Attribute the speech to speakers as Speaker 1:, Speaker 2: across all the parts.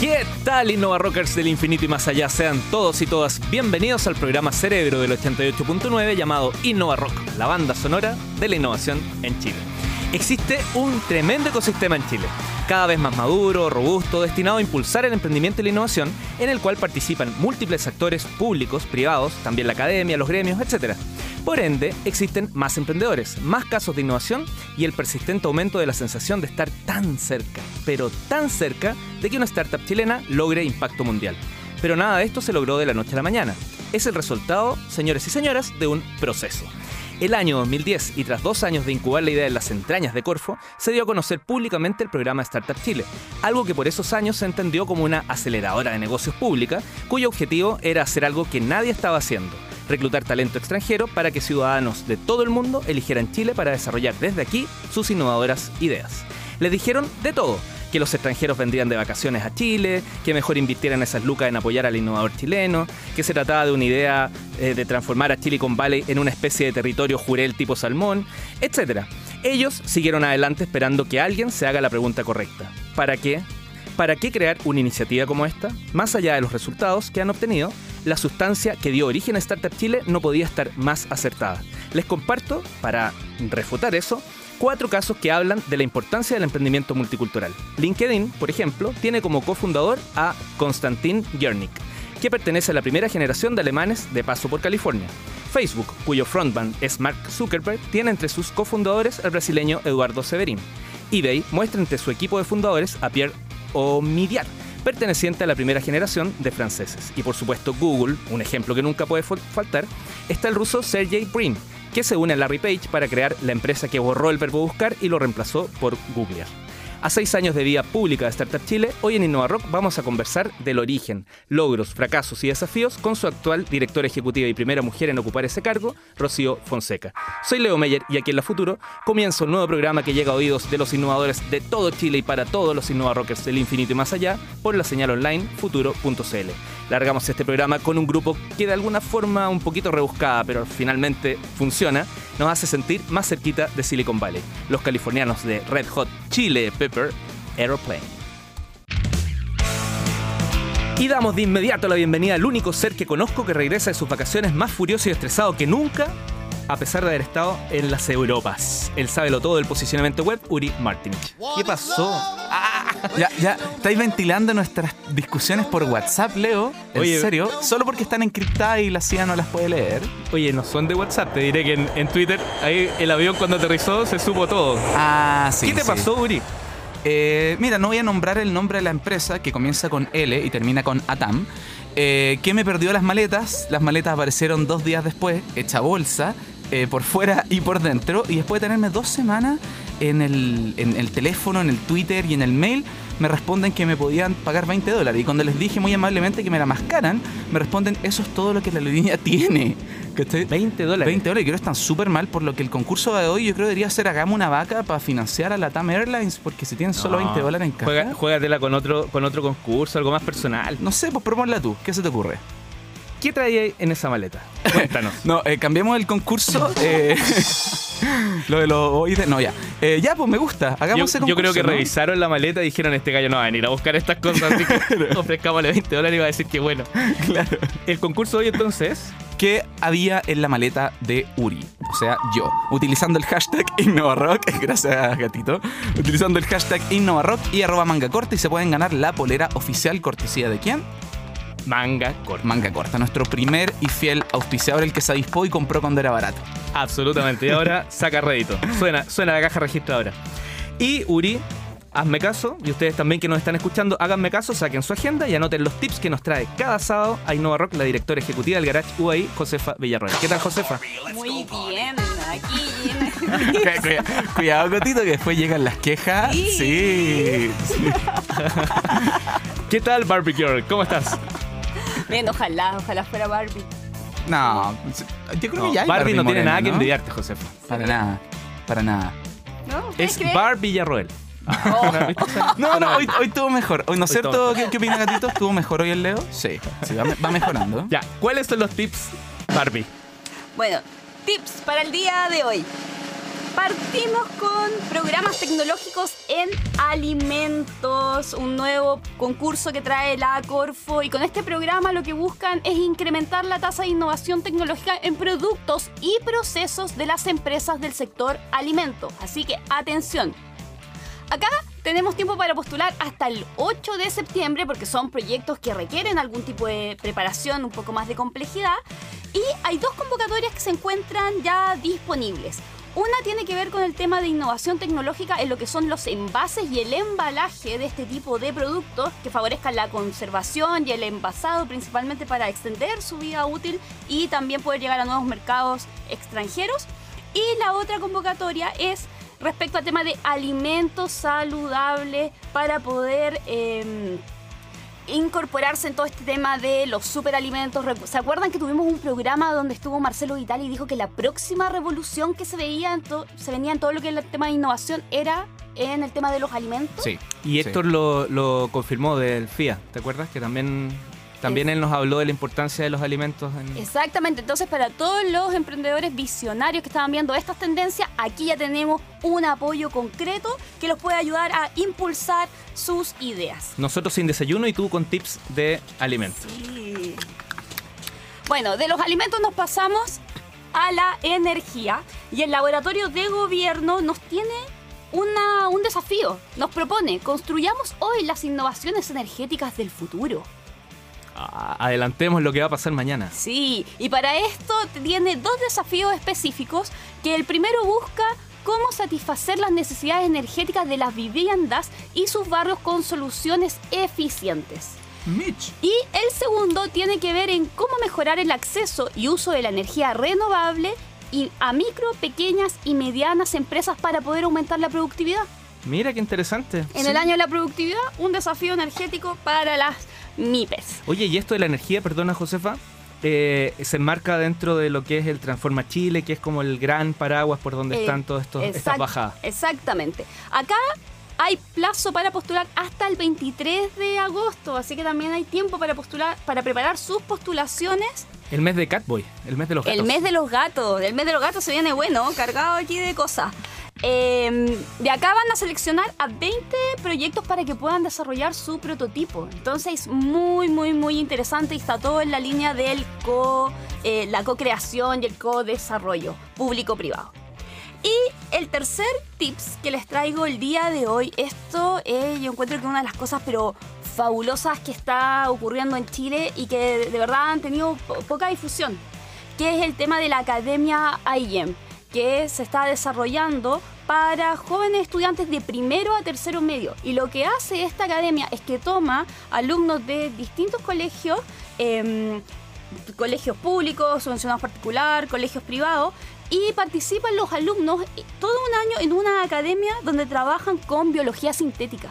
Speaker 1: ¿Qué tal Innova Rockers del infinito y más allá? Sean todos y todas bienvenidos al programa Cerebro del 88.9 llamado Innova Rock, la banda sonora de la innovación en Chile. Existe un tremendo ecosistema en Chile, cada vez más maduro, robusto, destinado a impulsar el emprendimiento y la innovación, en el cual participan múltiples actores públicos, privados, también la academia, los gremios, etc. Por ende, existen más emprendedores, más casos de innovación y el persistente aumento de la sensación de estar tan cerca, pero tan cerca, de que una startup chilena logre impacto mundial. Pero nada de esto se logró de la noche a la mañana. Es el resultado, señores y señoras, de un proceso. El año 2010, y tras dos años de incubar la idea en las entrañas de Corfo, se dio a conocer públicamente el programa Startup Chile, algo que por esos años se entendió como una aceleradora de negocios pública, cuyo objetivo era hacer algo que nadie estaba haciendo, reclutar talento extranjero para que ciudadanos de todo el mundo eligieran Chile para desarrollar desde aquí sus innovadoras ideas. Les dijeron de todo, que los extranjeros vendrían de vacaciones a Chile, que mejor invirtieran esas lucas en apoyar al innovador chileno, que se trataba de una idea eh, de transformar a Silicon Valley en una especie de territorio jurel tipo salmón, etc. Ellos siguieron adelante esperando que alguien se haga la pregunta correcta. ¿Para qué? ¿Para qué crear una iniciativa como esta? Más allá de los resultados que han obtenido, la sustancia que dio origen a Startup Chile no podía estar más acertada. Les comparto, para refutar eso, cuatro casos que hablan de la importancia del emprendimiento multicultural. LinkedIn, por ejemplo, tiene como cofundador a Konstantin Jernik, que pertenece a la primera generación de alemanes de paso por California. Facebook, cuyo frontman es Mark Zuckerberg, tiene entre sus cofundadores al brasileño Eduardo Severin. eBay muestra entre su equipo de fundadores a Pierre Omidyar, perteneciente a la primera generación de franceses. Y por supuesto Google, un ejemplo que nunca puede faltar, está el ruso Sergey Brin, que se une a Larry Page para crear la empresa que borró el verbo buscar y lo reemplazó por Googlear. A seis años de vida pública de Startup Chile, hoy en Innova Rock vamos a conversar del origen, logros, fracasos y desafíos con su actual directora ejecutiva y primera mujer en ocupar ese cargo, Rocío Fonseca. Soy Leo Meyer y aquí en La Futuro comienza un nuevo programa que llega a oídos de los innovadores de todo Chile y para todos los Innova Rockers del infinito y más allá por la señal online futuro.cl. Largamos este programa con un grupo que de alguna forma un poquito rebuscada, pero finalmente funciona, nos hace sentir más cerquita de Silicon Valley. Los californianos de Red Hot Chile Pepper Aeroplane. Y damos de inmediato la bienvenida al único ser que conozco que regresa de sus vacaciones más furioso y estresado que nunca, a pesar de haber estado en las Europas. Él sabe lo todo del posicionamiento web, Uri Martinich.
Speaker 2: ¿Qué pasó? Ah, ya, ya, estáis ventilando nuestras discusiones por WhatsApp, Leo. ¿En
Speaker 1: Oye,
Speaker 2: serio? Solo porque están encriptadas y la CIA no las puede leer.
Speaker 1: Oye, no son de WhatsApp, te diré que en, en Twitter, ahí el avión cuando aterrizó se supo todo.
Speaker 2: Ah, sí.
Speaker 1: ¿Qué te
Speaker 2: sí.
Speaker 1: pasó, Uri?
Speaker 2: Eh, mira, no voy a nombrar el nombre de la empresa que comienza con L y termina con Atam. eh, que me perdió las maletas. Las maletas aparecieron dos días después, hecha bolsa, eh, por fuera y por dentro. Y después de tenerme dos semanas en el, en el teléfono, en el Twitter y en el mail, me responden que me podían pagar 20 dólares. Y cuando les dije muy amablemente que me la mascaran, me responden, eso es todo lo que la aerolínea tiene. ¿Cachai?
Speaker 1: 20 dólares.
Speaker 2: 20 dólares, creo que están súper mal, por lo que el concurso de hoy yo creo debería ser hagamos una vaca para financiar a la TAM Airlines, porque si tienen solo 20 dólares en caja.
Speaker 1: Juega, juégatela con otro, con otro concurso, algo más personal.
Speaker 2: No sé, pues proponla tú, ¿qué se te ocurre?
Speaker 1: ¿Qué traía en esa maleta? Cuéntanos.
Speaker 2: No, eh, cambiemos el concurso. eh, lo de los oídos. No, ya. Eh, ya, pues me gusta. Hagamos
Speaker 1: Yo,
Speaker 2: ese
Speaker 1: yo creo que
Speaker 2: ¿no?
Speaker 1: revisaron la maleta y dijeron este gallo no va a venir a buscar estas cosas, así que ofrezcámosle 20 dólares y va a decir que bueno.
Speaker 2: Claro.
Speaker 1: El concurso hoy entonces,
Speaker 2: ¿Qué había en la maleta de Uri? O sea, yo. Utilizando el hashtag InnovaRock. Gracias, gatito. Utilizando el hashtag InnovaRock y arroba manga corta y se pueden ganar la polera oficial cortesía de quién?
Speaker 1: Manga corta.
Speaker 2: Manga corta. Nuestro primer y fiel auspiciador, el que se avispó y compró cuando era barato.
Speaker 1: Absolutamente. Y ahora saca rédito. Suena, suena la caja registradora. Y Uri, hazme caso, y ustedes también que nos están escuchando, háganme caso, saquen su agenda y anoten los tips que nos trae cada sábado a Innova Rock, la directora ejecutiva del Garage UAI, Josefa Villarroel. ¿Qué tal, Josefa?
Speaker 3: Muy bien, aquí.
Speaker 2: Cuida- cuida- Cuidado, Cotito, que después llegan las quejas.
Speaker 3: Sí.
Speaker 2: Sí. sí.
Speaker 1: ¿Qué tal, Barbie Girl? ¿Cómo estás?
Speaker 3: Bien, ojalá, ojalá fuera Barbie.
Speaker 2: No, yo creo
Speaker 1: No,
Speaker 2: que ya hay
Speaker 1: Barbie no tiene nada que
Speaker 2: ¿no?
Speaker 1: envidiarte, Josefa.
Speaker 2: Para nada, para nada.
Speaker 3: ¿No? ¿Ustedes
Speaker 1: Es
Speaker 3: creen?
Speaker 1: Barbie Villarroel.
Speaker 3: Oh,
Speaker 2: No, no, hoy, hoy estuvo mejor. Hoy, ¿no es
Speaker 1: Hoy
Speaker 2: cierto?
Speaker 1: estuvo
Speaker 2: ¿Qué, qué opina Gatito? ¿Estuvo mejor hoy el Leo? Sí, sí, va, va mejorando.
Speaker 1: Ya, ¿cuáles son los tips, Barbie?
Speaker 3: Bueno, tips para el día de hoy. Partimos con programas tecnológicos en alimentos, un nuevo concurso que trae la Corfo y con este programa lo que buscan es incrementar la tasa de innovación tecnológica en productos y procesos de las empresas del sector alimento. Así que atención. Acá tenemos tiempo para postular hasta el 8 de septiembre porque son proyectos que requieren algún tipo de preparación, un poco más de complejidad. Y hay dos convocatorias que se encuentran ya disponibles. Una tiene que ver con el tema de innovación tecnológica en lo que son los envases y el embalaje de este tipo de productos que favorezcan la conservación y el envasado principalmente para extender su vida útil y también poder llegar a nuevos mercados extranjeros. Y la otra convocatoria es respecto al tema de alimentos saludables para poder... em, incorporarse en todo este tema de los superalimentos. ¿Se acuerdan que tuvimos un programa donde estuvo Marcelo Vital y dijo que la próxima revolución que se veía se venía en todo lo que es el tema de innovación era en el tema de los alimentos?
Speaker 2: Sí.
Speaker 1: Y Héctor lo, lo confirmó del FIA, ¿te acuerdas? Que también, también él nos habló de la importancia de los alimentos. En...
Speaker 3: Exactamente, entonces para todos los emprendedores visionarios que estaban viendo estas tendencias, aquí ya tenemos un apoyo concreto que los puede ayudar a impulsar sus ideas.
Speaker 1: Nosotros sin desayuno y tú con tips de alimentos.
Speaker 3: Sí. Bueno, de los alimentos nos pasamos a la energía y el laboratorio de gobierno nos tiene una- un desafío. Nos propone, construyamos hoy las innovaciones energéticas del futuro.
Speaker 1: Adelantemos lo que va a pasar mañana.
Speaker 3: Sí, y para esto tiene dos desafíos específicos que el primero busca cómo satisfacer las necesidades energéticas de las viviendas y sus barrios con soluciones eficientes.
Speaker 2: Mitch.
Speaker 3: Y el segundo tiene que ver en cómo mejorar el acceso y uso de la energía renovable y a micro, pequeñas y medianas empresas para poder aumentar la productividad.
Speaker 1: Mira qué interesante.
Speaker 3: En el año de la productividad, un desafío energético para las MIPES.
Speaker 1: Oye, y esto de la energía, perdona Josefa, eh, se enmarca dentro de lo que es el Transforma Chile, que es como el gran paraguas por donde
Speaker 3: Eh,
Speaker 1: están todas estas bajadas.
Speaker 3: Exactamente. Acá hay plazo para postular hasta el 23 de agosto, así que también hay tiempo para postular, para preparar sus postulaciones.
Speaker 1: El mes de Catboy, el mes de los gatos.
Speaker 3: El mes de los gatos, el mes de los gatos se viene bueno, cargado aquí de cosas. Eh, de acá van a seleccionar a 20 proyectos para que puedan desarrollar su prototipo. Entonces, muy, muy, muy interesante y está todo en la línea del co, eh, la co-creación y el co-desarrollo público-privado. Y el tercer tips que les traigo el día de hoy, esto eh, yo encuentro que una de las cosas pero fabulosas que está ocurriendo en Chile y que de, verdad han tenido po- poca difusión, que es el tema de la Academia IEM, que se está desarrollando para jóvenes estudiantes de primero a tercero medio. Y lo que hace esta academia es que toma alumnos de distintos colegios, em, colegios públicos, subvencionados particular, colegios privados, y participan los alumnos todo un año en una academia donde trabajan con biología sintética.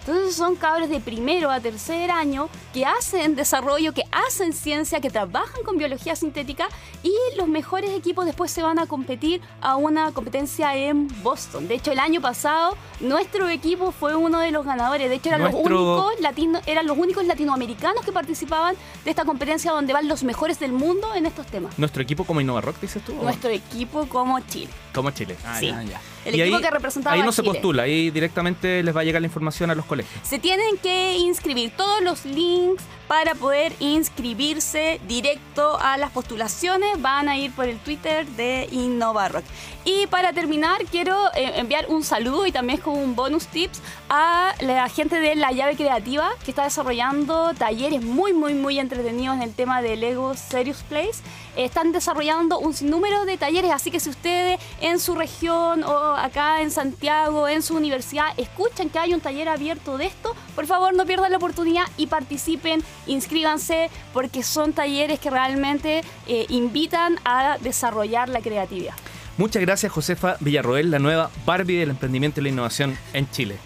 Speaker 3: Entonces son cabros de primero a tercer año que hacen desarrollo, que hacen ciencia, que trabajan con biología sintética y los mejores equipos después se van a competir a una competencia en Boston. De hecho, el año pasado nuestro equipo fue uno de los ganadores. De hecho, eran, los, únicos latino, eran los únicos latinoamericanos que participaban de esta competencia donde van los mejores del mundo en estos temas.
Speaker 1: Nuestro equipo como Innova Rock, dices tú.
Speaker 3: Nuestro equipo como Chile.
Speaker 1: Como Chile. Ah,
Speaker 3: Sí.
Speaker 1: ya.
Speaker 2: Ya.
Speaker 3: El
Speaker 1: Y
Speaker 3: equipo
Speaker 1: ahí-
Speaker 3: que representaba
Speaker 1: Ahí
Speaker 3: a
Speaker 1: no se postula, ahí directamente les va a llegar la información a los colegios.
Speaker 3: Se tienen que inscribir todos los links para poder inscribirse directo a las postulaciones. Van a ir por el Twitter de InnovaRock. Y para terminar, quiero eh, enviar un saludo y también como un bonus tips a la gente de La Llave Creativa que está desarrollando talleres muy, muy, muy entretenidos en el tema de Lego Serious Place. Están desarrollando un sinnúmero de talleres, así que si ustedes en su región o acá en Santiago, en su universidad, escuchan que hay un taller abierto de esto, por favor no pierdan la oportunidad y participen, inscríbanse, porque son talleres que realmente eh, invitan a desarrollar la creatividad.
Speaker 1: Muchas gracias, Josefa Villarroel, la nueva Barbie del emprendimiento y la innovación en Chile.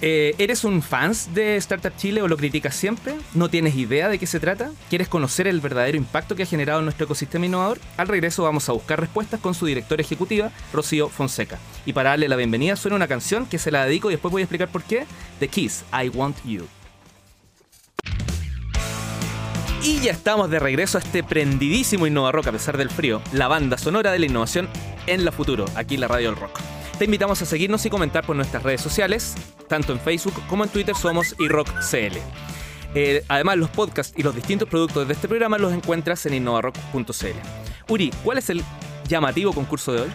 Speaker 1: Eh, ¿Eres un fans de Startup Chile o lo criticas siempre? ¿No tienes idea de qué se trata? ¿Quieres conocer el verdadero impacto que ha generado en nuestro ecosistema innovador? Al regreso vamos a buscar respuestas con su directora ejecutiva, Rocío Fonseca. Y para darle la bienvenida suena una canción que se la dedico y después voy a explicar por qué. The Kiss, I Want You. Y ya estamos de regreso a este prendidísimo Innova Rock a pesar del frío, la banda sonora de la innovación en la futuro, aquí en la Radio del Rock. Te invitamos a seguirnos y comentar por nuestras redes sociales, tanto en Facebook como en Twitter somos iRockCL. Eh, además, los podcasts y los distintos productos de este programa los encuentras en innovarock.cl. Uri, ¿cuál es el llamativo concurso de hoy?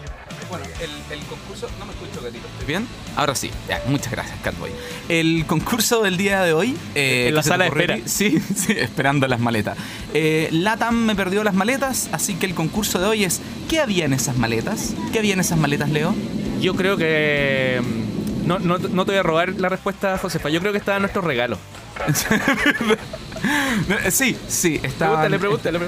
Speaker 2: Bueno, el, concurso. No me escucho, Gatito. ¿Estoy bien? Ahora sí. Ya, muchas gracias, Catboy. El concurso del día de hoy.
Speaker 1: Eh, en la sala de espera.
Speaker 2: Sí, sí, esperando las maletas. Eh, Latam me perdió las maletas, así que el concurso de hoy es: ¿qué había en esas maletas? ¿Qué había en esas maletas, Leo?
Speaker 1: Yo creo que. Mm, no, no, no te voy a robar la respuesta, Josefa. Yo creo que estaba en nuestro regalo.
Speaker 2: sí, sí, estaba.
Speaker 1: Le pregunté, le.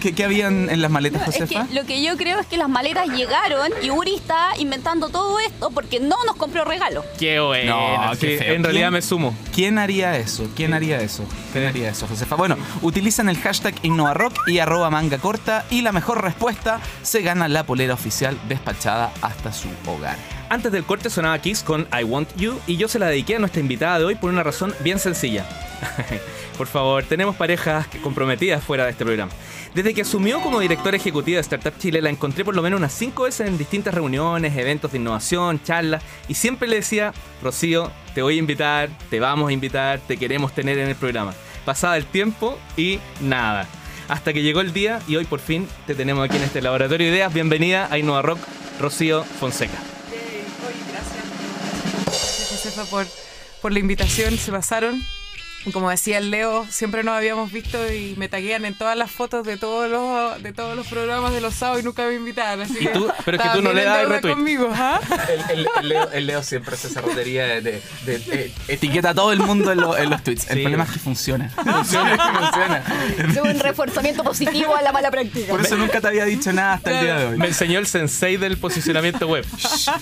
Speaker 2: ¿Qué, ¿Qué, habían en las maletas, Josefa?
Speaker 3: lo que yo creo es que las maletas llegaron y Uri está inventando todo esto porque no nos compró regalo.
Speaker 1: Qué bueno. No, qué En realidad me sumo.
Speaker 2: ¿Quién haría eso? ¿Quién haría eso? ¿Quién haría eso, Josefa? Bueno, utilizan el hashtag InnovaRock y arroba manga corta y la mejor respuesta se gana la polera oficial despachada hasta su hogar.
Speaker 1: Antes del corte sonaba Kiss con I Want You y yo se la dediqué a nuestra invitada de hoy por una razón bien sencilla. por favor, tenemos parejas comprometidas fuera de este programa. Desde que asumió como directora ejecutiva de Startup Chile, la encontré por lo menos unas cinco veces en distintas reuniones, eventos de innovación, charlas, y siempre le decía, Rocío, te voy a invitar, te vamos a invitar, te queremos tener en el programa. Pasaba el tiempo y nada. Hasta que llegó el día y hoy por fin te tenemos aquí en este laboratorio de ideas. Bienvenida a Innova Rock, Rocío Fonseca.
Speaker 4: Gracias. Gracias, Josefa, por la invitación. Se pasaron como decía el Leo, siempre nos habíamos visto y me taguean en todas las fotos de todos los de todos los programas de los sábados y nunca me. Así
Speaker 1: tú, pero es que tú no le das retweet.
Speaker 4: conmigo, ¿ah?
Speaker 2: el, Leo, siempre hace esa rotería de, de, etiqueta a todo el mundo en, los tweets. El problema es que funciona. Funciona,
Speaker 3: funciona. Es un reforzamiento positivo a la mala práctica.
Speaker 2: Por eso nunca te había dicho nada hasta el día de hoy.
Speaker 1: Me enseñó el sensei del posicionamiento web.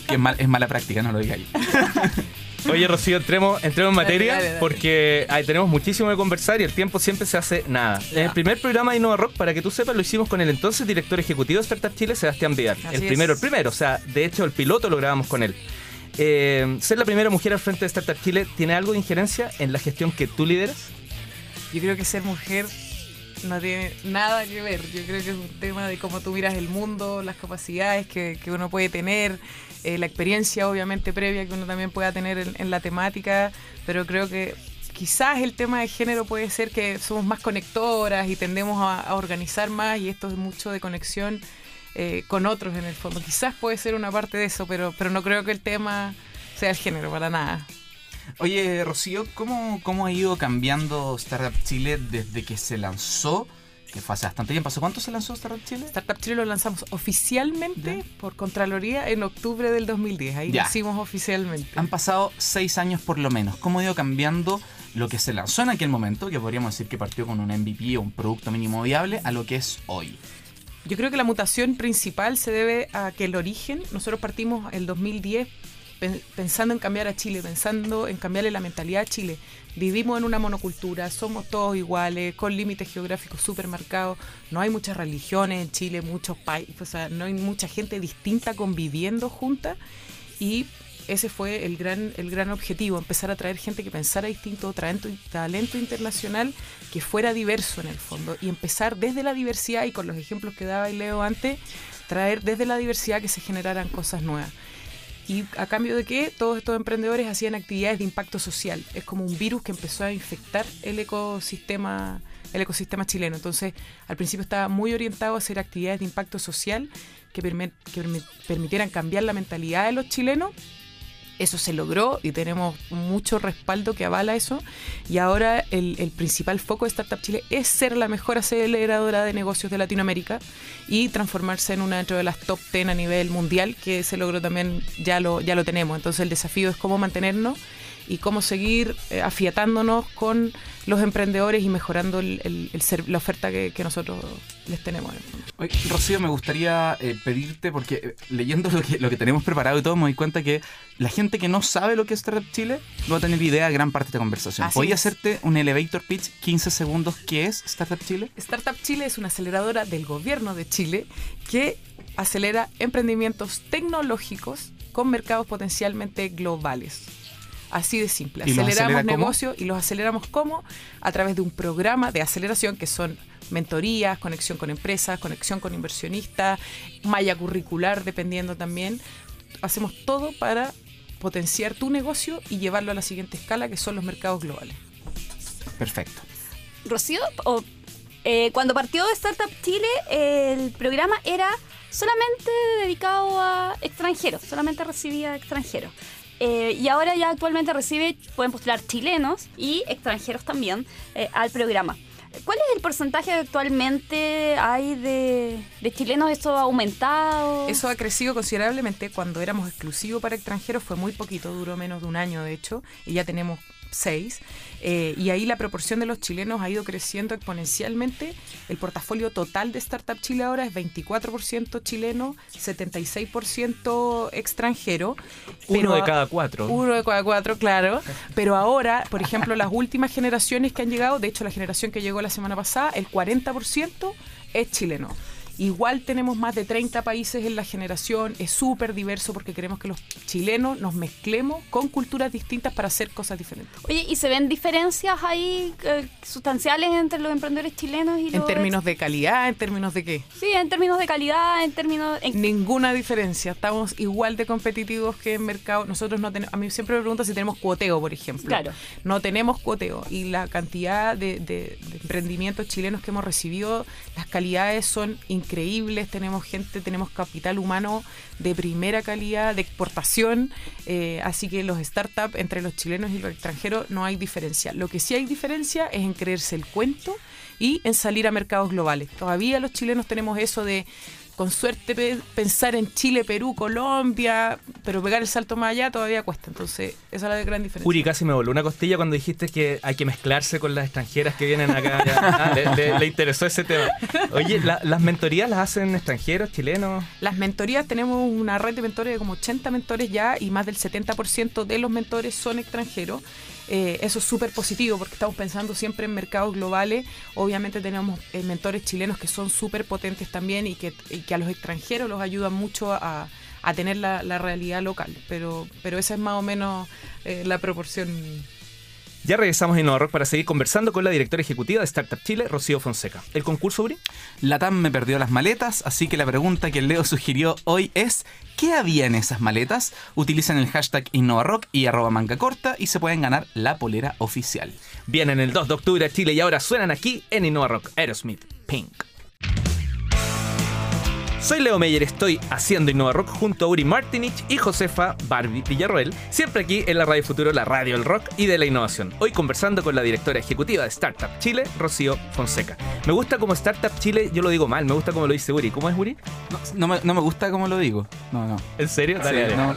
Speaker 2: que es, mal, es mala práctica, no lo digáis.
Speaker 1: Oye, Rocío, entremos, entremos en materia porque tenemos muchísimo de conversar y el tiempo siempre se hace nada. En el primer programa de Innova Rock, para que tú sepas, lo hicimos con el entonces director ejecutivo de Startup Chile, Sebastián Vidal. el primero, el primero. O sea, de hecho, el piloto lo grabamos con él. Eh, ser la primera mujer al frente de Startup Chile, ¿tiene algo de injerencia en la gestión que tú lideras?
Speaker 4: Yo creo que ser mujer no tiene nada que ver. Yo creo que es un tema de cómo tú miras el mundo, las capacidades que, que uno puede tener. Eh, la experiencia obviamente previa que uno también pueda tener en, la temática, pero creo que quizás el tema de género puede ser que somos más conectoras y tendemos a, organizar más y esto es mucho de conexión eh, con otros en el fondo. Quizás puede ser una parte de eso, pero, pero no creo que el tema sea el género para nada.
Speaker 2: Oye, Rocío, ¿cómo, cómo ha ido cambiando Startup Chile desde que se lanzó? que fue hace bastante tiempo. ¿Hace cuánto se lanzó Startup Chile?
Speaker 4: Startup Chile lo lanzamos oficialmente por Contraloría en octubre del 2010. Ahí lo hicimos oficialmente.
Speaker 2: Han pasado seis años por lo menos. ¿Cómo ha ido cambiando lo que se lanzó en aquel momento, que podríamos decir que partió con un MVP o un producto mínimo viable, a lo que es hoy?
Speaker 4: Yo creo que la mutación principal se debe a que el origen, nosotros partimos el 2010 pensando en cambiar a Chile, pensando en cambiarle la mentalidad a Chile. Vivimos en una monocultura, somos todos iguales, con límites geográficos súper marcados, no hay muchas religiones en Chile, muchos países, o sea, no hay mucha gente distinta conviviendo junta y ese fue el gran, el gran objetivo, empezar a traer gente que pensara distinto, talento, talento internacional que fuera diverso en el fondo. Y empezar desde la diversidad y con los ejemplos que daba y leo antes, traer desde la diversidad que se generaran cosas nuevas y a cambio de que todos estos emprendedores hacían actividades de impacto social. Es como un virus que empezó a infectar el ecosistema el ecosistema chileno. Entonces, al principio estaba muy orientado a hacer actividades de impacto social que, que permitieran cambiar la mentalidad de los chilenos eso se logró y tenemos mucho respaldo que avala eso. Y ahora el, principal foco de Startup Chile es ser la mejor aceleradora de negocios de Latinoamérica y transformarse en una de las top 10 a nivel mundial, que se logró también, ya lo, ya lo tenemos. Entonces el desafío es cómo mantenernos y cómo seguir eh, afiatándonos con los emprendedores y mejorando el, la oferta que, nosotros les tenemos.
Speaker 2: Rocío, me gustaría eh, pedirte, porque eh, leyendo lo que, lo que tenemos preparado y todo, me doy cuenta que la gente que no sabe lo que es Startup Chile no va a tener idea de gran parte de esta conversación. Voy a hacerte un elevator pitch, 15 segundos, ¿qué es Startup Chile?
Speaker 4: Startup Chile es una aceleradora del gobierno de Chile que acelera emprendimientos tecnológicos con mercados potencialmente globales. Así de simple.
Speaker 2: ¿Y los
Speaker 4: Aceleramos
Speaker 2: acelera
Speaker 4: negocios y los aceleramos como a través de un programa de aceleración que son mentorías, conexión con empresas, conexión con inversionistas, malla curricular, dependiendo también. Hacemos todo para potenciar tu negocio y llevarlo a la siguiente escala, que son los mercados globales.
Speaker 2: Perfecto.
Speaker 3: Rocío, o, eh, cuando partió Startup Chile, el programa era solamente dedicado a extranjeros, solamente recibía extranjeros. Eh, y ahora ya actualmente recibe, pueden postular chilenos y extranjeros también eh, al programa. ¿Cuál es el porcentaje que actualmente hay de, chilenos? ¿Esto ha aumentado?
Speaker 4: Eso ha crecido considerablemente. Cuando éramos exclusivos para extranjeros fue muy poquito, duró menos de un año de hecho, y ya tenemos seis. Eh, y ahí la proporción de los chilenos ha ido creciendo exponencialmente. El portafolio total de Startup Chile ahora es 24% chileno, 76% extranjero.
Speaker 1: Uno de cada cuatro.
Speaker 4: Uno de cada cuatro, claro. Pero ahora, por ejemplo, las últimas generaciones que han llegado, de hecho la generación que llegó la semana pasada, el 40% es chileno. Igual tenemos más de 30 países en la generación, es súper diverso porque queremos que los chilenos nos mezclemos con culturas distintas para hacer cosas diferentes.
Speaker 3: Oye, ¿y se ven diferencias ahí eh, sustanciales entre los emprendedores chilenos y los...
Speaker 4: En términos de calidad, en términos de qué.
Speaker 3: Sí, en términos de calidad, en términos... en-
Speaker 4: Ninguna diferencia. Estamos igual de competitivos que en mercado. Nosotros no tenemos. A mí siempre me preguntan si tenemos cuoteo, por ejemplo.
Speaker 3: Claro.
Speaker 4: No tenemos cuoteo. Y la cantidad de, de- de emprendimientos chilenos que hemos recibido, las calidades son increíbles. Tenemos gente, tenemos capital humano de primera calidad, de exportación. eh, así que los startups entre los chilenos y los extranjeros no hay diferencia. Lo que sí hay diferencia es en creerse el cuento y en salir a mercados globales. Todavía los chilenos tenemos eso de con suerte pe- pensar en Chile, Perú, Colombia, pero pegar el salto más allá todavía cuesta. Entonces, esa es la gran diferencia.
Speaker 1: Uri, casi me voló una costilla cuando dijiste que hay que mezclarse con las extranjeras que vienen acá. Ah, le, le- le interesó ese tema. Oye, la- ¿las mentorías las hacen extranjeros, chilenos?
Speaker 4: Las mentorías, tenemos una red de mentores de como 80 mentores ya y más del 70% de los mentores son extranjeros. Eh, eso es súper positivo porque estamos pensando siempre en mercados globales. Obviamente tenemos eh, mentores chilenos que son súper potentes también y que, y que a los extranjeros los ayudan mucho a, a tener la, realidad local. Pero, pero esa es más o menos eh, la proporción.
Speaker 1: Ya regresamos a InnovaRock para seguir conversando con la directora ejecutiva de Startup Chile, Rocío Fonseca. ¿El concurso, Uri?
Speaker 2: La TAM me perdió las maletas, así que la pregunta que Leo sugirió hoy es ¿qué había en esas maletas? Utilizan el hashtag InnovaRock y arroba manga corta y se pueden ganar la polera oficial.
Speaker 1: Vienen el 2 de octubre a Chile y ahora suenan aquí en InnovaRock Aerosmith Pink. Soy Leo Meyer, estoy haciendo InnovaRock junto a Uri Martinich y Josefa Barbie Villarroel, siempre aquí en la Radio Futuro, la radio del rock y de la innovación. Hoy conversando con la directora ejecutiva de Startup Chile, Rocío Fonseca. Me gusta como Startup Chile, yo lo digo mal, me gusta como lo dice Uri. ¿Cómo es Uri?
Speaker 2: No, no me, no me gusta como lo digo. No, no.
Speaker 1: ¿En serio? Dale,
Speaker 2: Sí,
Speaker 1: dale.
Speaker 2: no.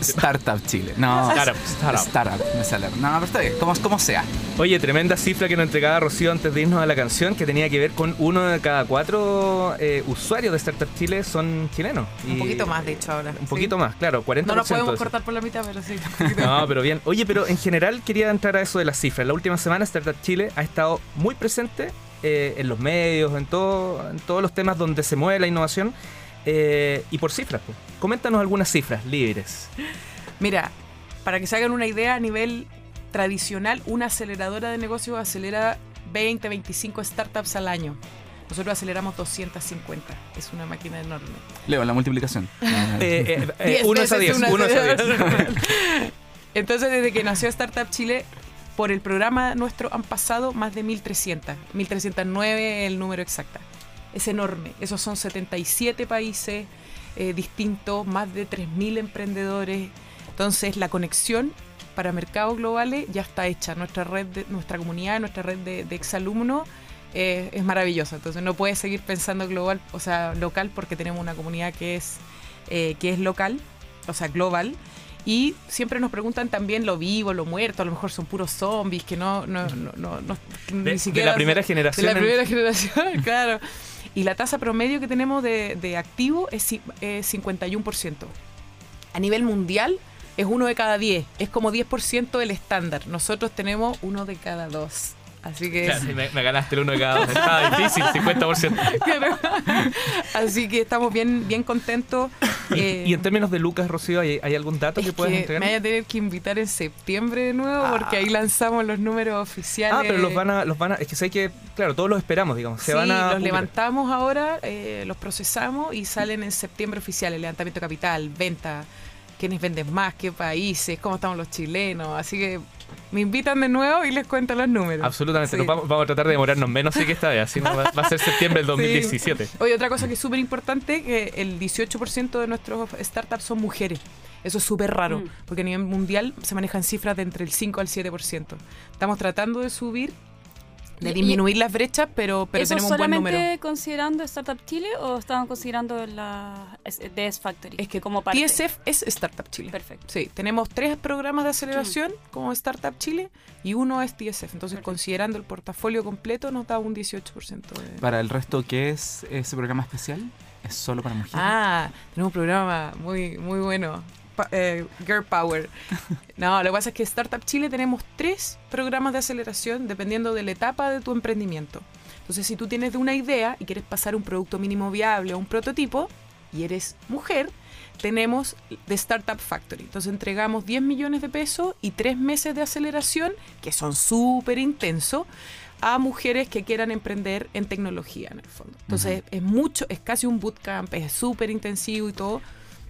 Speaker 2: Startup Chile. No.
Speaker 1: Startup, startup.
Speaker 2: Startup. me sale. No, pero está bien. Como, como sea.
Speaker 1: Oye, tremenda cifra que nos entregaba Rocío antes de irnos a la canción, que tenía que ver con uno de cada cuatro eh, usuarios de Startup Chile son chilenos.
Speaker 4: Un
Speaker 1: Y-
Speaker 4: poquito más, de hecho, ahora.
Speaker 1: Un poquito más, claro, 40%.
Speaker 4: No
Speaker 1: de
Speaker 4: podemos cortar por la mitad, pero sí.
Speaker 1: No, pero bien. Oye, pero en general quería entrar a eso de las cifras. La última semana Startup Chile ha estado muy presente eh, en los medios, en, todo, en todos los temas donde se mueve la innovación. eh, y por cifras, pues. Coméntanos algunas cifras libres.
Speaker 4: Mira, para que se hagan una idea, a nivel tradicional, una aceleradora de negocios acelera 20, 25 startups al año. Nosotros aceleramos 250. Es una máquina enorme.
Speaker 2: Leo, la multiplicación.
Speaker 1: Eh, eh, eh, uno es a
Speaker 4: veces
Speaker 1: 10,
Speaker 4: una
Speaker 1: uno es a 10.
Speaker 4: aceleradora. Entonces, desde que nació Startup Chile, por el programa nuestro han pasado más de 1.300. 1.309 es el número exacto. Es enorme. Esos son 77 países eh, distintos, más de 3.000 emprendedores. Entonces, la conexión para mercados globales ya está hecha. Nuestra red, de- nuestra comunidad, nuestra red de, de exalumnos eh, es maravillosa. Entonces, no puedes seguir pensando global, o sea, local, porque tenemos una comunidad que es, eh, que es local, o sea, global. Y siempre nos preguntan también lo vivo, lo muerto, a lo mejor son puros zombies que no, no, no, no- no-
Speaker 1: De,
Speaker 4: ni
Speaker 1: de
Speaker 4: siquiera
Speaker 1: la primera
Speaker 4: de
Speaker 1: generación.
Speaker 4: la
Speaker 1: en-
Speaker 4: primera generación, claro. Y la tasa promedio que tenemos de, de activo es, es 51%. A nivel mundial es uno de cada 10. Es como 10% el estándar. Nosotros tenemos uno de cada dos. Así que
Speaker 1: Claro, me, me ganaste el uno de cada dos. Estaba difícil, 50%.
Speaker 4: Claro. Así que estamos bien, bien contentos. Eh,
Speaker 1: Y en términos de Lucas, Rocío, ¿hay, hay algún dato que puedas entregar?
Speaker 4: me voy a tener que invitar en septiembre de nuevo porque ahí lanzamos los números oficiales.
Speaker 1: Ah, pero los van a, los van a, es que sé que, claro, todos los esperamos, digamos. Se
Speaker 4: sí,
Speaker 1: van a
Speaker 4: los
Speaker 1: publicar.
Speaker 4: levantamos ahora, eh, los procesamos y salen en septiembre oficiales. Levantamiento capital, venta, quiénes venden más, qué países, cómo estamos los chilenos. Así que me invitan de nuevo y les cuento los números.
Speaker 1: Absolutamente,
Speaker 4: Sí.
Speaker 1: nos vamos, vamos a tratar de demorarnos menos, sí que esta vez, así no va, va a ser septiembre del 2017.
Speaker 4: Sí. Oye, otra cosa que es súper importante, que el 18% de nuestros startups son mujeres. Eso es súper raro,
Speaker 3: Mm.
Speaker 4: porque a nivel mundial se manejan cifras de entre el 5 al 7%. Estamos tratando de subir, de
Speaker 3: Y-
Speaker 4: disminuir las brechas, pero, pero
Speaker 3: ¿Eso
Speaker 4: tenemos un buen
Speaker 3: solamente
Speaker 4: número.
Speaker 3: considerando Startup Chile o estaban considerando la DS Factory?
Speaker 4: Es que
Speaker 3: como parte.
Speaker 4: TSF es Startup Chile.
Speaker 3: Perfecto.
Speaker 4: Sí, tenemos tres programas de aceleración como Startup Chile y uno es TSF. Entonces,
Speaker 3: Perfecto.
Speaker 4: considerando el portafolio completo, nos da un 18% de...
Speaker 2: Para el resto, ¿qué es ese programa especial? ¿Es solo para mujeres?
Speaker 4: Ah, tenemos un programa muy, muy bueno. Eh, Girl Power. No, lo que pasa es que Startup Chile tenemos tres programas de aceleración dependiendo de la etapa de tu emprendimiento. Entonces, si tú tienes de una idea y quieres pasar un producto mínimo viable o un prototipo y eres mujer, tenemos de Startup Factory. Entonces, entregamos 10 millones de pesos y tres meses de aceleración, que son súper intensos, a mujeres que quieran emprender en tecnología, en el fondo. Entonces, es mucho, es casi un bootcamp, es súper intensivo y todo.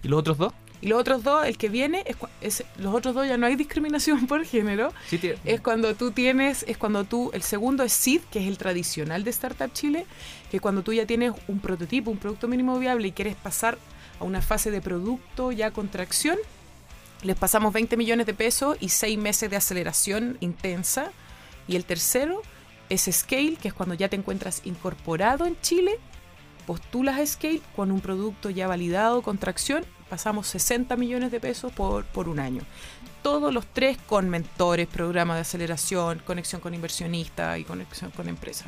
Speaker 1: ¿Y los otros dos?
Speaker 4: Y los otros dos, el que viene, es, los otros dos ya no hay discriminación por género.
Speaker 1: Sí,
Speaker 4: Es cuando tú tienes, es cuando tú, el segundo es SID, que es el tradicional de Startup Chile, que cuando tú ya tienes un prototipo, un producto mínimo viable y quieres pasar a una fase de producto ya con tracción, les pasamos 20 millones de pesos y 6 meses de aceleración intensa. Y el tercero es Scale, que es cuando ya te encuentras incorporado en Chile, postulas a Scale con un producto ya validado con tracción, pasamos 60 millones de pesos por, por un año. Todos los tres con mentores, programas de aceleración, conexión con inversionistas y conexión con empresas.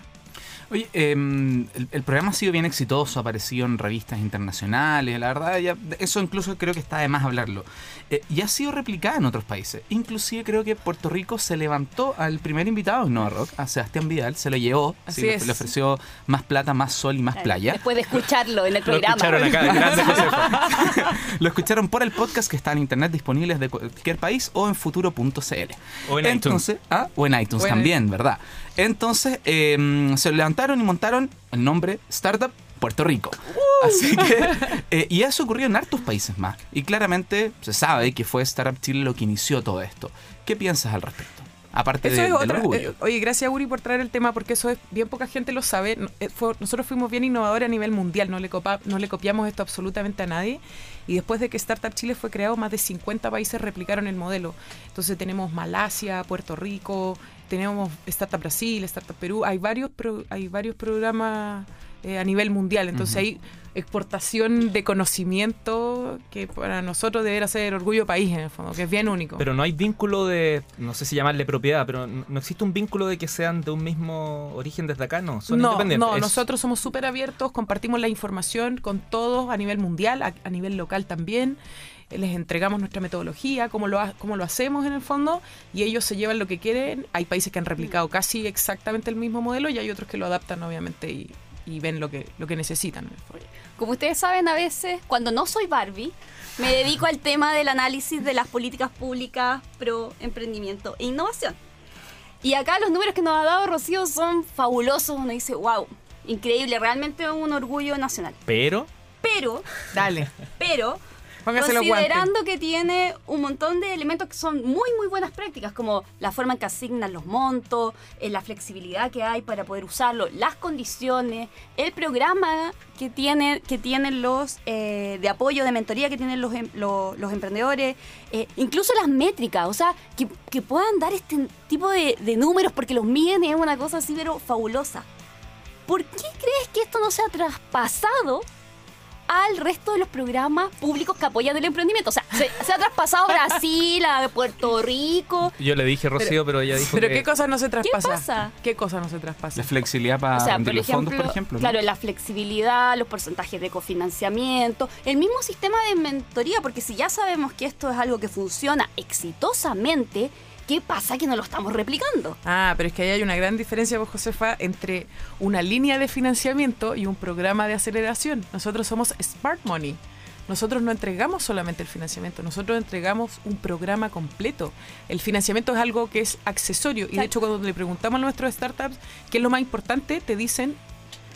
Speaker 2: Oye, em, el, el programa ha sido bien exitoso, ha aparecido en revistas internacionales, la verdad, ya, eso incluso creo que está de más hablarlo. Eh, y ha sido replicada en otros países. Inclusive creo que Puerto Rico se levantó al primer invitado en Nova Rock, a Sebastián Vidal, se lo llevó,
Speaker 4: Así
Speaker 2: sí, le-
Speaker 4: es.
Speaker 2: le ofreció más plata, más sol y más
Speaker 3: Claro,
Speaker 2: playa.
Speaker 3: Después de escucharlo en el
Speaker 1: lo
Speaker 3: programa.
Speaker 1: escucharon acá.
Speaker 2: Lo escucharon por el podcast que está en internet disponibles de cualquier país o en futuro.cl.
Speaker 1: O en iTunes.
Speaker 2: Ah, o en iTunes también, ¿verdad? Entonces, eh, se levantaron y montaron el nombre Startup Puerto Rico. Así que, eh, y eso ocurrió en hartos países más. Y claramente se sabe que fue Startup Chile lo que inició todo esto. ¿Qué piensas al respecto? Aparte
Speaker 4: Eso
Speaker 2: de-
Speaker 4: es
Speaker 2: del
Speaker 4: otra-
Speaker 2: orgullo.
Speaker 4: eh, oye, gracias Uri por traer el tema porque eso es bien poca gente lo sabe. Eh, nosotros fuimos bien innovadores a nivel mundial, no le, copa- no le copiamos esto absolutamente a nadie. Y después de que Startup Chile fue creado, más de 50 países replicaron el modelo. Entonces tenemos Malasia, Puerto Rico, tenemos Startup Brasil, Startup Perú. Hay varios, pro- hay varios programas eh, a nivel mundial. Entonces hay exportación de conocimiento que para nosotros debería ser orgullo país en el fondo, que es bien único.
Speaker 1: Pero no hay vínculo de, no sé si llamarle propiedad, pero no no existe un vínculo de que sean de un mismo origen desde acá, ¿no? Son
Speaker 4: no,
Speaker 1: independientes.
Speaker 4: no,
Speaker 1: Es-
Speaker 4: nosotros somos súper abiertos, compartimos la información con todos a nivel mundial, a, a nivel local también. Les entregamos nuestra metodología, cómo lo, ha- cómo lo hacemos en el fondo, y ellos se llevan lo que quieren. Hay países que han replicado casi exactamente el mismo modelo y hay otros que lo adaptan, obviamente, y, y ven lo que, lo que necesitan. en el fondo.
Speaker 3: Como ustedes saben, a veces, cuando no soy Barbie, me dedico al tema del análisis de las políticas públicas pro emprendimiento e innovación. Y acá los números que nos ha dado Rocío son fabulosos. Uno dice, wow, increíble, realmente un orgullo nacional.
Speaker 1: Pero,
Speaker 3: Pero,
Speaker 4: Dale,
Speaker 3: pero,
Speaker 4: póngase
Speaker 3: considerando que tiene un montón de elementos que son muy, muy buenas prácticas, como la forma en que asignan los montos, eh, la flexibilidad que hay para poder usarlo, las condiciones, el programa que, tiene, que tienen los eh, de apoyo, de mentoría que tienen los, em- lo- los emprendedores, eh, incluso las métricas, o sea, que, que puedan dar este tipo de, de números porque los miden es una cosa así, pero fabulosa. ¿Por qué crees que esto no se ha traspasado al resto de los programas públicos que apoyan el emprendimiento? O sea, se, se ha traspasado a Brasil, a Puerto Rico.
Speaker 1: yo le dije Rocío, pero, ella dijo
Speaker 4: Pero
Speaker 1: que...
Speaker 4: ¿qué cosa no se traspasa?
Speaker 3: pasa?
Speaker 4: ¿Qué cosa no se traspasa?
Speaker 2: La flexibilidad para
Speaker 3: O sea, por
Speaker 2: los
Speaker 3: ejemplo,
Speaker 2: fondos, por ejemplo. ¿no?
Speaker 3: claro, la flexibilidad, los porcentajes de cofinanciamiento, el mismo sistema de mentoría, porque si ya sabemos que esto es algo que funciona exitosamente, ¿Qué pasa que no lo estamos replicando?
Speaker 4: Ah, pero es que ahí hay una gran diferencia, vos, Josefa, entre una línea de financiamiento y un programa de aceleración. Nosotros somos Smart Money. Nosotros no entregamos solamente el financiamiento, nosotros entregamos un programa completo. El financiamiento es algo que es accesorio y de hecho cuando le preguntamos a nuestros startups qué es lo más importante, te dicen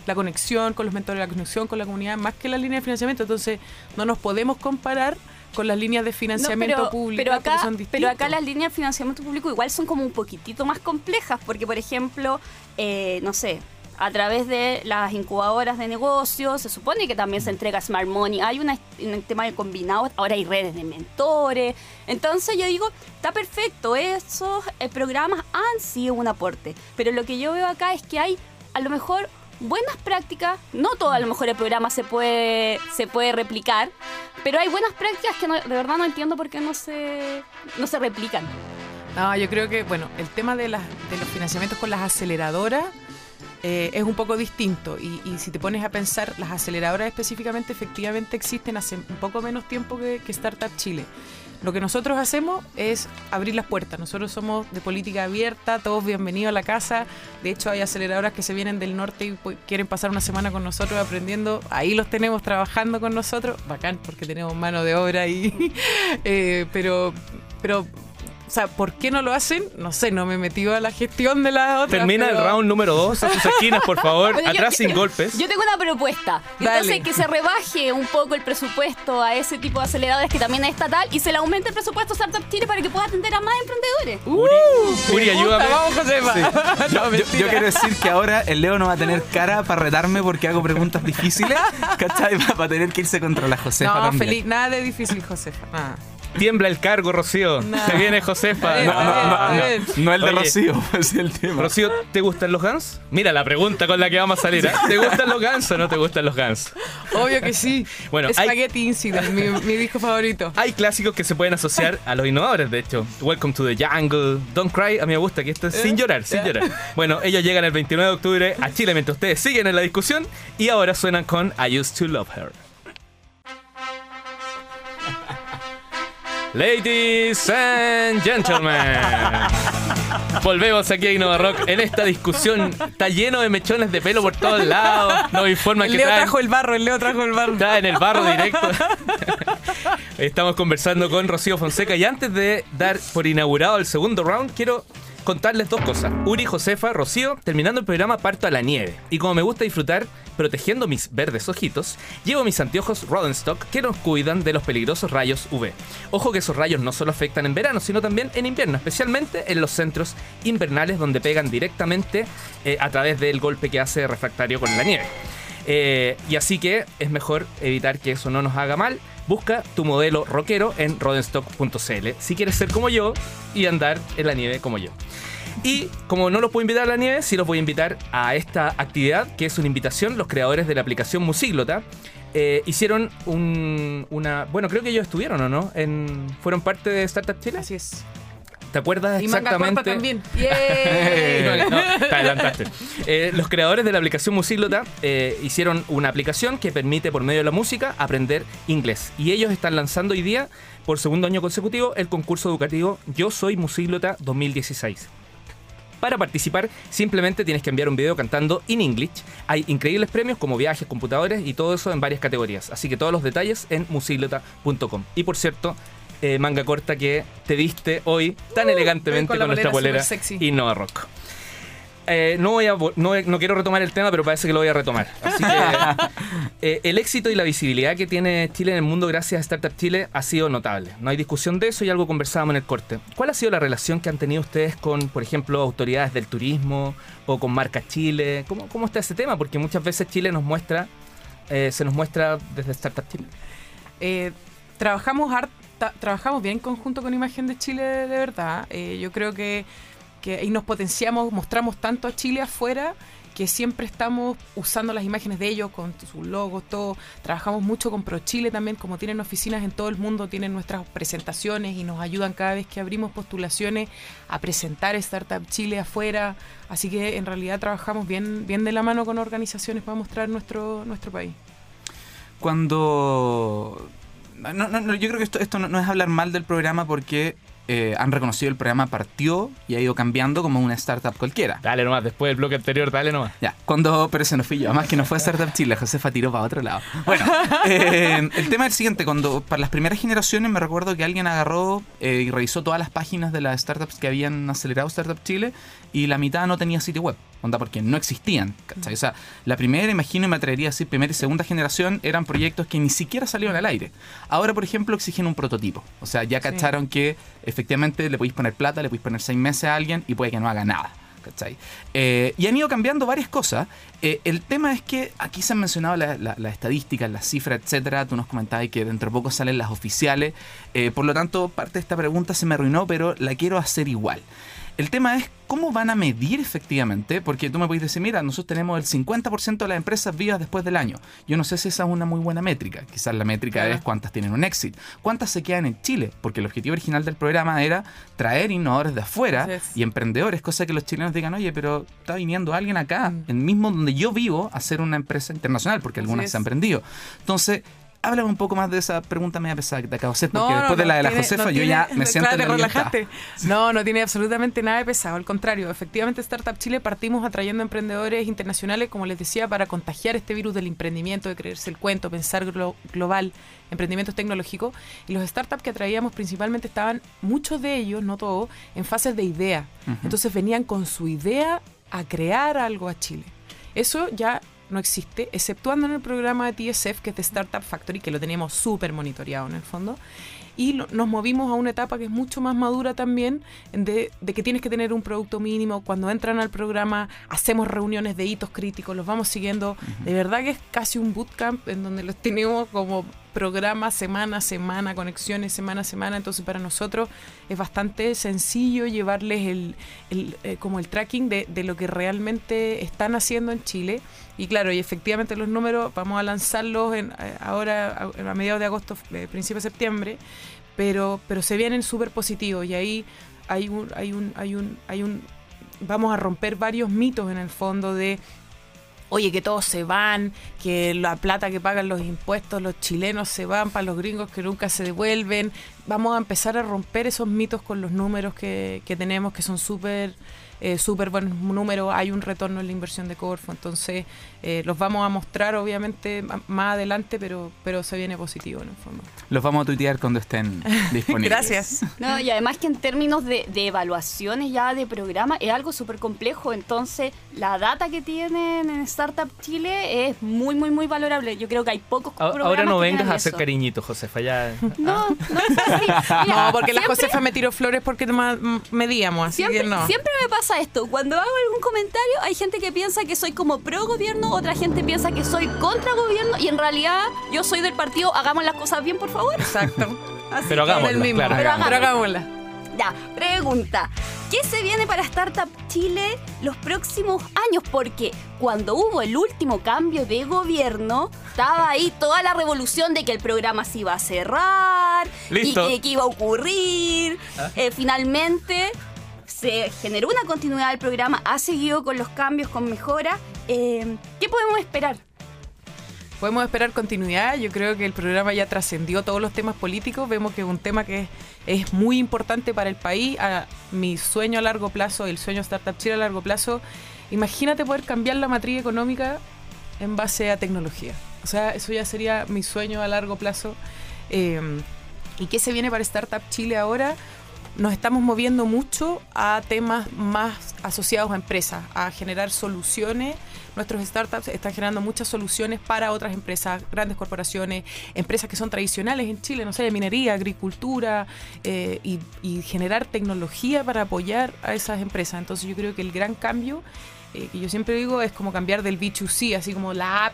Speaker 4: la conexión con los mentores, la conexión con la comunidad, más que la línea de financiamiento. Entonces no nos podemos comparar con las líneas de financiamiento
Speaker 3: no,
Speaker 4: público
Speaker 3: pero acá,
Speaker 4: son
Speaker 3: pero acá las líneas de financiamiento público igual son como un poquitito más complejas, porque por ejemplo, eh, no sé, a través de las incubadoras de negocios, se supone que también se entrega Smart Money, hay una, un tema de combinado, ahora hay redes de mentores, entonces yo digo, está perfecto, esos eh, programas han sido un aporte, pero lo que yo veo acá es que hay a lo mejor buenas prácticas, no todo a lo mejor el programa se puede, se puede replicar, pero hay buenas prácticas que no- de verdad no entiendo por qué no se, no se replican.
Speaker 4: No, yo creo que, bueno, el tema de, las, de los financiamientos con las aceleradoras eh, es un poco distinto. Y, y si te pones a pensar, las aceleradoras específicamente efectivamente existen hace un poco menos tiempo que, que Startup Chile. Lo que nosotros hacemos es abrir las puertas. Nosotros somos de política abierta, todos bienvenidos a la casa. De hecho, hay aceleradoras que se vienen del norte y quieren pasar una semana con nosotros aprendiendo. Ahí los tenemos trabajando con nosotros. Bacán, porque tenemos mano de obra ahí. Eh, pero, pero, o sea, ¿por qué no lo hacen? No sé, no me he metido a la gestión de la otra.
Speaker 1: Termina el
Speaker 4: pero-
Speaker 1: round número 2 a sus esquinas, por favor.
Speaker 3: Yo-
Speaker 1: Atrás
Speaker 3: yo-
Speaker 1: sin golpes.
Speaker 3: Yo tengo una propuesta.
Speaker 4: Dale.
Speaker 3: Entonces, que se rebaje un poco el presupuesto a ese tipo de aceleradores que también es estatal y se le aumente el presupuesto a Startup Chile para que pueda atender a más emprendedores.
Speaker 1: Uri, Uri, ayúdame.
Speaker 4: Vamos, Josefa.
Speaker 2: Sí.
Speaker 4: No,
Speaker 2: Yo, yo- yo quiero decir que ahora el Leo no va a tener cara para retarme porque hago preguntas difíciles, ¿cachai? Va a tener que irse contra la Josefa
Speaker 4: No,
Speaker 2: también.
Speaker 4: feliz, nada de difícil, Josefa. Nada.
Speaker 1: Tiembla el cargo, Rocío.
Speaker 4: No.
Speaker 1: Se viene Josefa.
Speaker 4: No,
Speaker 2: No, no, el de
Speaker 1: Oye.
Speaker 2: Rocío, es el tema.
Speaker 1: Rocío, ¿te gustan los Guns? Mira la pregunta con la que vamos a salir. ¿eh? ¿Te gustan los Guns o no te gustan los Guns?
Speaker 4: Obvio que sí.
Speaker 1: Bueno, hay-
Speaker 4: Spaghetti Incident, mi, mi disco favorito.
Speaker 1: Hay clásicos que se pueden asociar a los innovadores, de hecho. Welcome to the Jungle, Don't Cry, a mí me gusta que esto es sin llorar, sin llorar. Bueno, ellos llegan el 29 de octubre a Chile mientras ustedes siguen en la discusión y ahora suenan con I Used to Love Her. Ladies and gentlemen, volvemos aquí a Innova Rock en esta discusión. Está lleno de mechones de pelo por todos lados. Nos informan
Speaker 4: El
Speaker 1: que
Speaker 4: Leo
Speaker 1: traen-
Speaker 4: trajo el barro, el Leo trajo el barro.
Speaker 1: Está en el barro directo. Estamos conversando con Rocío Fonseca y antes de dar por inaugurado el segundo round, quiero contarles dos cosas. Uri, Josefa, Rocío, terminando el programa parto a la nieve. Y como me gusta disfrutar protegiendo mis verdes ojitos, llevo mis anteojos Rodenstock que nos cuidan de los peligrosos rayos UV. Ojo que esos rayos no solo afectan en verano, sino también en invierno, especialmente en los centros invernales donde pegan directamente eh, a través del golpe que hace refractario con la nieve. Eh, y así que es mejor evitar que eso no nos haga mal. Busca tu modelo rockero en rodenstock.cl si quieres ser como yo y andar en la nieve como yo. Y como no los puedo invitar a la nieve, sí los voy a invitar a esta actividad que es una invitación. Los creadores de la aplicación Musíglota eh, hicieron un- una. Bueno, creo que ellos estuvieron o no. En, fueron parte de Startup Chile.
Speaker 4: Así es.
Speaker 1: ¿Te acuerdas
Speaker 4: Y
Speaker 1: exactamente?
Speaker 4: también.
Speaker 1: No, no, te adelantaste. Eh, los creadores de la aplicación Musíglota eh, hicieron una aplicación que permite por medio de la música aprender inglés. Y ellos están lanzando hoy día, por segundo año consecutivo, el concurso educativo Yo Soy Musíglota 2016. Para participar, simplemente tienes que enviar un video cantando in English. Hay increíbles premios como viajes, computadores y todo eso en varias categorías. Así que todos los detalles en musiglota.com. Y por cierto, eh, manga corta que te diste hoy tan elegantemente
Speaker 4: Uh, con
Speaker 1: con,
Speaker 4: la
Speaker 1: nuestra
Speaker 4: sexy.
Speaker 1: y Nova Rock. Eh, no, voy a, no, no quiero retomar el tema, pero parece que lo voy a retomar. Así que eh, el éxito y la visibilidad que tiene Chile en el mundo gracias a Startup Chile ha sido notable. No hay discusión de eso y algo conversábamos en el corte. ¿Cuál ha sido la relación que han tenido ustedes con, por ejemplo, autoridades del turismo o con Marca Chile? ¿Cómo, cómo está ese tema? Porque muchas veces Chile nos muestra, eh, se nos muestra desde Startup Chile.
Speaker 4: Eh, trabajamos harta- trabajamos bien en conjunto con Imagen de Chile de verdad. Eh, yo creo que, que ahí nos potenciamos, mostramos tanto a Chile afuera que siempre estamos usando las imágenes de ellos con sus logos, todo. Trabajamos mucho con ProChile también, como tienen oficinas en todo el mundo, tienen nuestras presentaciones y nos ayudan cada vez que abrimos postulaciones a presentar Startup Chile afuera. Así que en realidad trabajamos bien, bien de la mano con organizaciones para mostrar nuestro, nuestro país.
Speaker 2: Cuando... No, no, no, yo creo que esto, esto no, no es hablar mal del programa porque eh, han reconocido el programa partió y ha ido cambiando como una startup cualquiera.
Speaker 1: Dale nomás, después del bloque anterior, dale nomás.
Speaker 2: Ya, cuando, pero ese no fui yo, además que no fue Startup Chile, Josefa tiró para otro lado. Bueno, eh, el tema es el siguiente, cuando para las primeras generaciones me recuerdo que alguien agarró eh, y revisó todas las páginas de las startups que habían acelerado Startup Chile y la mitad no tenía sitio web, onda porque no existían, ¿cachai? O sea, la primera, imagino y me atrevería a decir, primera y segunda generación eran proyectos que ni siquiera salieron al aire. Ahora, por ejemplo, exigen un prototipo, o sea, ya cacharon que efectivamente le podéis poner plata, le podéis poner seis meses a alguien y puede que no haga nada. ¿cachai? Eh, y han ido cambiando varias cosas. Eh, el tema es que aquí se han mencionado las la, la estadísticas, las cifras, etcétera. Tú nos comentabas que dentro de poco salen las oficiales. Eh, por lo tanto, parte de esta pregunta se me arruinó, pero la quiero hacer igual. El tema es cómo van a medir efectivamente, porque tú me puedes decir, mira, nosotros tenemos el 50% de las empresas vivas después del año. Yo no sé si esa es una muy buena métrica. Quizás la métrica
Speaker 4: Claro.
Speaker 2: es cuántas tienen un éxito, cuántas se quedan en Chile, porque el objetivo original del programa era traer innovadores de afuera y emprendedores, cosa que los chilenos digan, oye, pero está viniendo alguien acá,
Speaker 4: Mm.
Speaker 2: en mismo donde yo vivo, a ser una empresa internacional, porque algunas se han prendido. Entonces, háblame un poco más de esa pregunta media pesada que te acabo de hacer, porque
Speaker 4: No,
Speaker 2: después
Speaker 4: no,
Speaker 2: de la de la
Speaker 4: tiene-
Speaker 2: Josefa yo
Speaker 4: tiene-
Speaker 2: ya me siento
Speaker 4: claro,
Speaker 2: en
Speaker 4: te
Speaker 2: la libertad.
Speaker 4: relajaste. No, no tiene absolutamente nada de pesado. Al contrario, efectivamente, Startup Chile partimos atrayendo emprendedores internacionales, como les decía, para contagiar este virus del emprendimiento, de creerse el cuento, pensar glo- global, emprendimientos tecnológicos. Y los startups que atraíamos principalmente estaban, muchos de ellos, no todos, en fases de idea. Entonces venían con su idea a crear algo a Chile. Eso ya no existe, exceptuando en el programa de TSF, que es de Startup Factory, que lo teníamos súper monitoreado en el fondo. Y lo- nos movimos a una etapa que es mucho más madura también, de, de que tienes que tener un producto mínimo. Cuando entran al programa, hacemos reuniones de hitos críticos, los vamos siguiendo. De verdad que es casi un bootcamp en donde los tenemos como programa semana a semana, conexiones semana a semana. Entonces, para nosotros es bastante sencillo llevarles el, el, eh, como el tracking de, de lo que realmente están haciendo en Chile. Y claro, y efectivamente los números vamos a lanzarlos en, eh, ahora a, a mediados de agosto, eh, principio de septiembre, pero, pero se vienen súper positivos y ahí hay un, hay un, hay un, hay un, vamos a romper varios mitos en el fondo de oye, que todos se van, que la plata que pagan los impuestos, los chilenos se van para los gringos que nunca se devuelven. Vamos a empezar a romper esos mitos con los números que, que tenemos, que son súper eh, súper buenos números. Hay un retorno en la inversión de Corfo, entonces eh, los vamos a mostrar obviamente más adelante, pero, pero se viene positivo en el fondo.
Speaker 2: Los vamos a tuitear cuando estén disponibles.
Speaker 4: Gracias.
Speaker 3: No, y además que en términos de, de evaluaciones ya de programa es algo súper complejo, entonces la data que tienen en Startup Chile es muy, muy, muy valorable. Yo creo que hay pocos programas
Speaker 1: Ahora no
Speaker 3: que
Speaker 1: vengas a hacer
Speaker 3: eso.
Speaker 1: cariñito, Josefa, ya.
Speaker 3: No, no es así. Mira,
Speaker 4: No, porque la
Speaker 3: siempre-
Speaker 4: Josefa me tiró flores porque medíamos, así
Speaker 3: Siempre,
Speaker 4: que no.
Speaker 3: siempre me pasa esto. Cuando hago algún comentario, hay gente que piensa que soy como pro gobierno, otra gente piensa que soy contra gobierno, y en realidad yo soy del partido Hagamos las cosas bien, por favor.
Speaker 4: Exacto.
Speaker 3: Así
Speaker 1: Pero hagámosla,
Speaker 4: mismo,
Speaker 1: claro.
Speaker 4: pero
Speaker 3: Hagámosla.
Speaker 4: hagámosla.
Speaker 3: Ya, pregunta. ¿Qué se viene para Startup Chile los próximos años? Porque cuando hubo el último cambio de gobierno, estaba ahí toda la revolución de que el programa se iba a cerrar
Speaker 1: Listo.
Speaker 3: y que, que iba a ocurrir. Eh, finalmente se generó una continuidad del programa, ha seguido con los cambios, con mejoras. Eh, ¿Qué podemos esperar?
Speaker 4: Podemos esperar continuidad. Yo creo que el programa ya trascendió todos los temas políticos. Vemos que es un tema que es, muy importante para el país. Mi sueño a largo plazo, el sueño Startup Chile a largo plazo. Imagínate poder cambiar la matriz económica en base a tecnología. O sea, eso ya sería mi sueño a largo plazo. Eh, ¿Y qué se viene para Startup Chile ahora? Nos estamos moviendo mucho a temas más asociados a empresas, a generar soluciones. Nuestros startups están generando muchas soluciones para otras empresas, grandes corporaciones, empresas que son tradicionales en Chile, no sé, de minería, agricultura, eh, y, generar tecnología para apoyar a esas empresas. Entonces yo creo que el gran cambio, eh, que yo siempre digo, es como cambiar del B2C, así como la app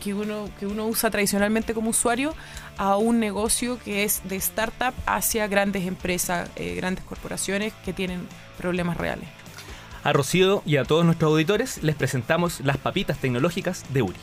Speaker 4: que uno, que uno usa tradicionalmente como usuario a un negocio que es de startup hacia grandes empresas, eh, grandes corporaciones que tienen problemas reales.
Speaker 1: A Rocío y a todos nuestros auditores les presentamos las papitas tecnológicas de Uri.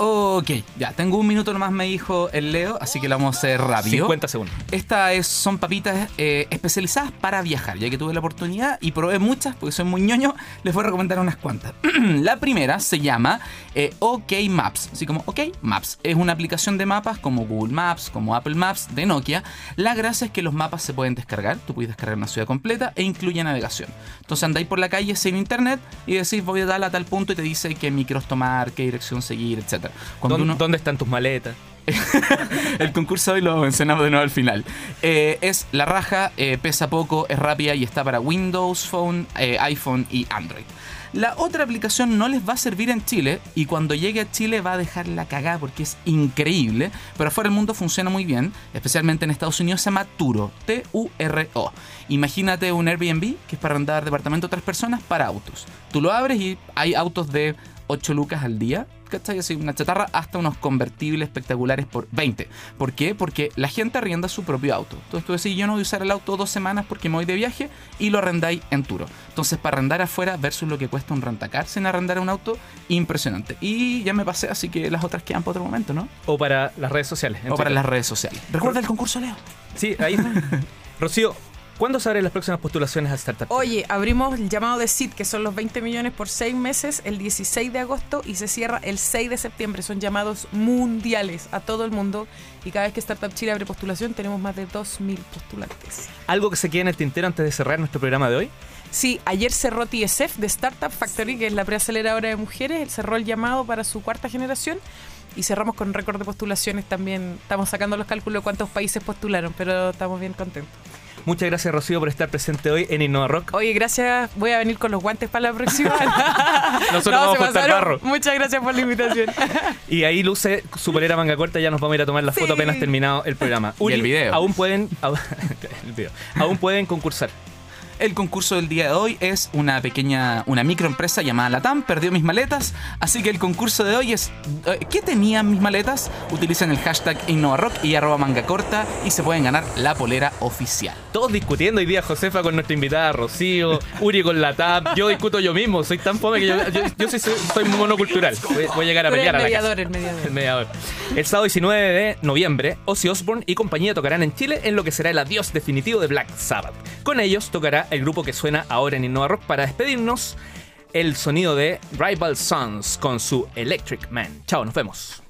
Speaker 2: Ok, ya, tengo un minuto nomás, me dijo el Leo, así que lo vamos a hacer rápido.
Speaker 1: 50 segundos.
Speaker 2: Estas es- son papitas eh, especializadas para viajar, ya que tuve la oportunidad y probé muchas, porque soy muy ñoño, les voy a recomendar unas cuantas. la primera se llama eh, OK Maps, así como OK Maps. Es una aplicación de mapas como Google Maps, como Apple Maps de Nokia. La gracia es que los mapas se pueden descargar, tú puedes descargar una ciudad completa e incluye navegación. Entonces andáis por la calle sin internet y decís voy a tal a tal punto y te dice qué micros tomar, qué dirección seguir, etc. Cuando
Speaker 1: ¿Dónde,
Speaker 2: uno-
Speaker 1: dónde están tus maletas?
Speaker 2: el concurso hoy lo mencionamos de nuevo al final. Eh, es la raja, eh, pesa poco, es rápida y está para Windows Phone, eh, iPhone y Android. La otra aplicación no les va a servir en Chile y cuando llegue a Chile va a dejar la cagada porque es increíble, pero afuera del mundo funciona muy bien, especialmente en Estados Unidos se llama Turo, T-U-R-O. Imagínate un Airbnb que es para arrendar departamento a otras personas para autos. Tú lo abres y hay autos de 8 lucas al día, ¿cachai? Así una chatarra hasta unos convertibles espectaculares por 20. ¿Por qué? Porque la gente arrienda su propio auto. Entonces tú decís, yo no voy a usar el auto dos semanas porque me voy de viaje y lo arrendáis en Turo. Entonces para arrendar afuera versus lo que cuesta un rentacar sin arrendar un auto, impresionante. Y ya me pasé, así que las otras quedan para otro momento, ¿no?
Speaker 1: O para las redes sociales.
Speaker 2: O para las redes sociales. Recuerda el concurso, Leo.
Speaker 1: Sí, ahí está. Rocío, ¿cuándo se abren las próximas postulaciones a Startup?
Speaker 4: Oye, abrimos el llamado de SID, que son los 20 millones por 6 meses, el 16 de agosto y se cierra el 6 de septiembre. Son llamados mundiales a todo el mundo y cada vez que Startup Chile abre postulación tenemos más de 2.000 postulantes.
Speaker 1: ¿Algo que se quede en el tintero antes de cerrar nuestro programa de hoy?
Speaker 4: Sí, ayer cerró TSF de Startup Factory, que es la preaceleradora de mujeres, cerró el llamado para su cuarta generación y cerramos con récord de postulaciones también. Estamos sacando los cálculos de cuántos países postularon, pero estamos bien contentos.
Speaker 1: Muchas gracias, Rocío, por estar presente hoy en Innova Rock.
Speaker 4: Oye, gracias. Voy a venir con los guantes para la próxima.
Speaker 1: Nosotros vamos a
Speaker 4: pasaron.
Speaker 1: barro.
Speaker 4: Muchas gracias por la invitación.
Speaker 1: Y ahí luce su polera manga corta, ya nos vamos a ir a tomar la
Speaker 4: Sí.
Speaker 1: foto apenas terminado el programa.
Speaker 2: Y el video.
Speaker 1: Aún pueden, el video. aún pueden concursar.
Speaker 2: El concurso del día de hoy es una pequeña, una microempresa llamada Latam, perdió mis maletas, así que el concurso de hoy es eh, ¿qué tenían mis maletas? Utilicen el hashtag InnovaRock y arroba manga corta y se pueden ganar la polera oficial.
Speaker 1: Todos discutiendo hoy día, Josefa con nuestra invitada Rocío, Uri con la TAP, yo discuto yo mismo, soy tan fome que yo, yo, yo soy, soy monocultural. Voy, voy a llegar a pelear
Speaker 4: el
Speaker 1: a la casa.
Speaker 4: mediador, el mediador.
Speaker 1: El mediador. El sábado 19 de noviembre, Ozzy Osbourne y compañía tocarán en Chile en lo que será el adiós definitivo de Black Sabbath. Con ellos tocará el grupo que suena ahora en Innova Rock para despedirnos, el sonido de Rival Sons con su Electric Man. Chao, nos vemos.